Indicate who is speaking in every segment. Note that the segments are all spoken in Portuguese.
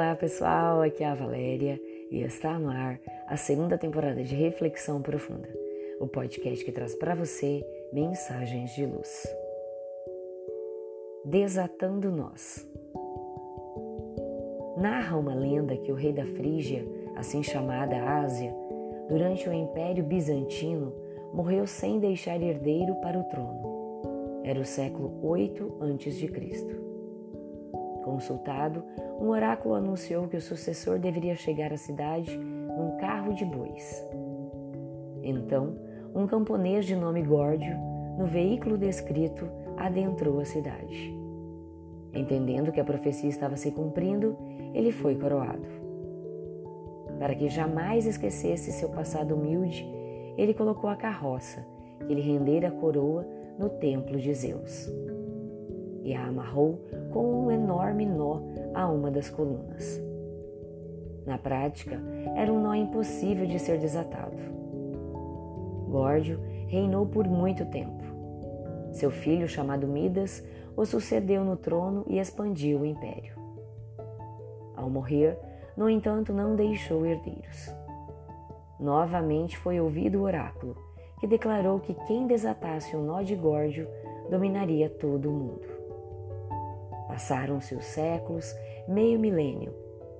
Speaker 1: Olá pessoal, aqui é a Valéria e está no ar a segunda temporada de Reflexão Profunda, o podcast que traz para você mensagens de luz. Desatando Nós. Narra uma lenda que o rei da Frígia, assim chamada Ásia, durante o Império Bizantino, morreu sem deixar herdeiro para o trono. Era o século 8 a.C. Consultado, um oráculo anunciou que o sucessor deveria chegar à cidade num carro de bois. Então, um camponês de nome Górdio, no veículo descrito, adentrou a cidade. Entendendo que a profecia estava se cumprindo, ele foi coroado. Para que jamais esquecesse seu passado humilde, ele colocou a carroça, que lhe rendera a coroa, no templo de Zeus e a amarrou com um enorme nó a uma das colunas. Na prática, era um nó impossível de ser desatado. Górdio reinou por muito tempo. Seu filho, chamado Midas, o sucedeu no trono e expandiu o império. Ao morrer, no entanto, não deixou herdeiros. Novamente foi ouvido o oráculo, que declarou que quem desatasse o nó de Górdio dominaria todo o mundo. Passaram-se os séculos, meio milênio,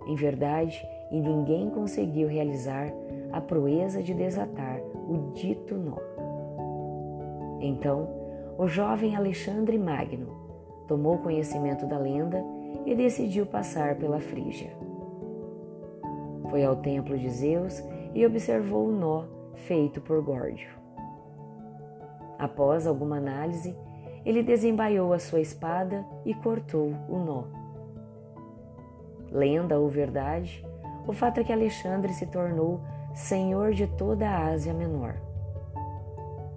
Speaker 1: em verdade, e ninguém conseguiu realizar a proeza de desatar o dito nó. Então, o jovem Alexandre Magno tomou conhecimento da lenda e decidiu passar pela Frígia. Foi ao templo de Zeus e observou o nó feito por Górdio. Após alguma análise, ele desembaiou a sua espada e cortou o nó. Lenda ou verdade, o fato é que Alexandre se tornou senhor de toda a Ásia Menor.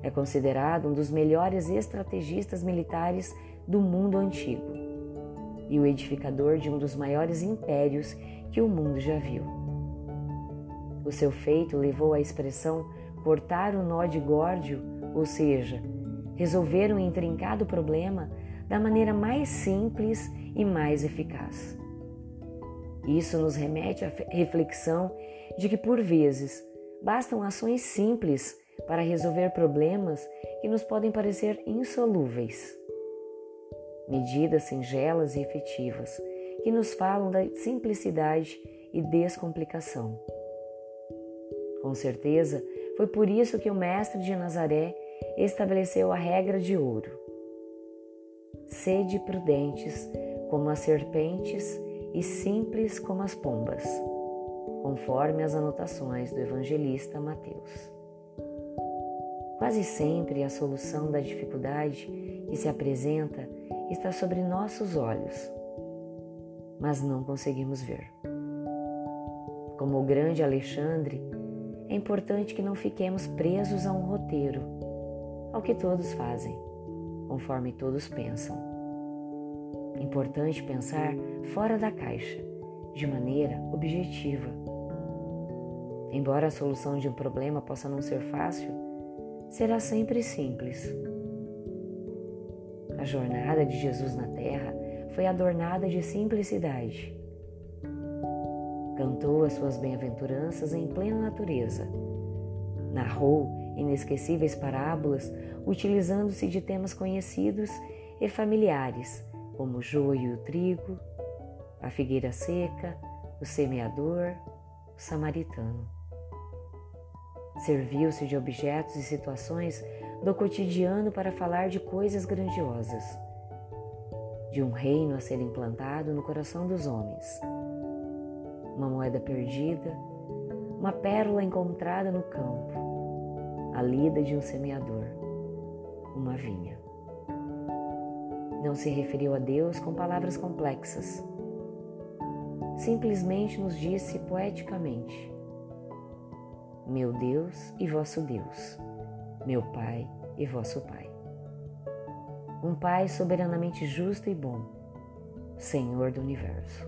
Speaker 1: É considerado um dos melhores estrategistas militares do mundo antigo e o edificador de um dos maiores impérios que o mundo já viu. O seu feito levou à expressão cortar o nó de Górdio, ou seja, resolver um intrincado problema da maneira mais simples e mais eficaz. Isso nos remete à reflexão de que, por vezes, bastam ações simples para resolver problemas que nos podem parecer insolúveis. Medidas singelas e efetivas que nos falam da simplicidade e descomplicação. Com certeza, foi por isso que o Mestre de Nazaré estabeleceu a regra de ouro. Sede prudentes como as serpentes e simples como as pombas, conforme as anotações do evangelista Mateus. Quase sempre a solução da dificuldade que se apresenta está sobre nossos olhos, mas não conseguimos ver. Como o grande Alexandre, é importante que não fiquemos presos a um roteiro ao que todos fazem, conforme todos pensam. Importante pensar fora da caixa, de maneira objetiva. Embora a solução de um problema possa não ser fácil, será sempre simples. A jornada de Jesus na Terra foi adornada de simplicidade. Cantou as suas bem-aventuranças em plena natureza. Narrou inesquecíveis parábolas utilizando-se de temas conhecidos e familiares, como o joio e o trigo, a figueira seca, o semeador, o samaritano. Serviu-se de objetos e situações do cotidiano para falar de coisas grandiosas, de um reino a ser implantado no coração dos homens. Uma moeda perdida, uma pérola encontrada no campo, a lida de um semeador, uma vinha. Não se referiu a Deus com palavras complexas. Simplesmente nos disse poeticamente: Meu Deus e vosso Deus, meu Pai e vosso Pai. Um Pai soberanamente justo e bom, Senhor do universo.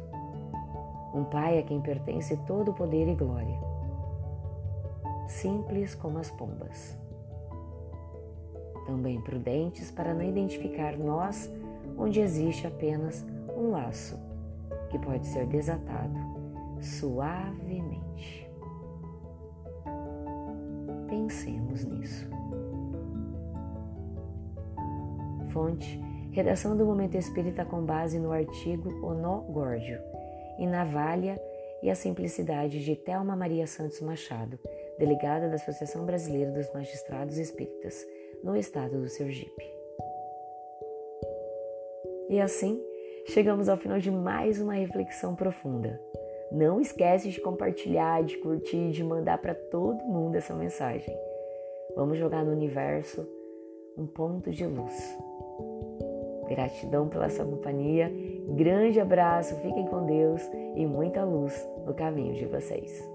Speaker 1: Um Pai a quem pertence todo o poder e glória simples como as pombas. Também prudentes para não identificar nós onde existe apenas um laço que pode ser desatado suavemente. Pensemos nisso. Fonte: Redação do Momento Espírita com base no artigo Onó Górdio e Navalha e a Simplicidade de Thelma Maria Santos Machado, delegada da Associação Brasileira dos Magistrados Espíritas, no estado do Sergipe. E assim, chegamos ao final de mais uma reflexão profunda. Não esquece de compartilhar, de curtir, de mandar para todo mundo essa mensagem. Vamos jogar no universo um ponto de luz. Gratidão pela sua companhia. Grande abraço, fiquem com Deus e muita luz no caminho de vocês.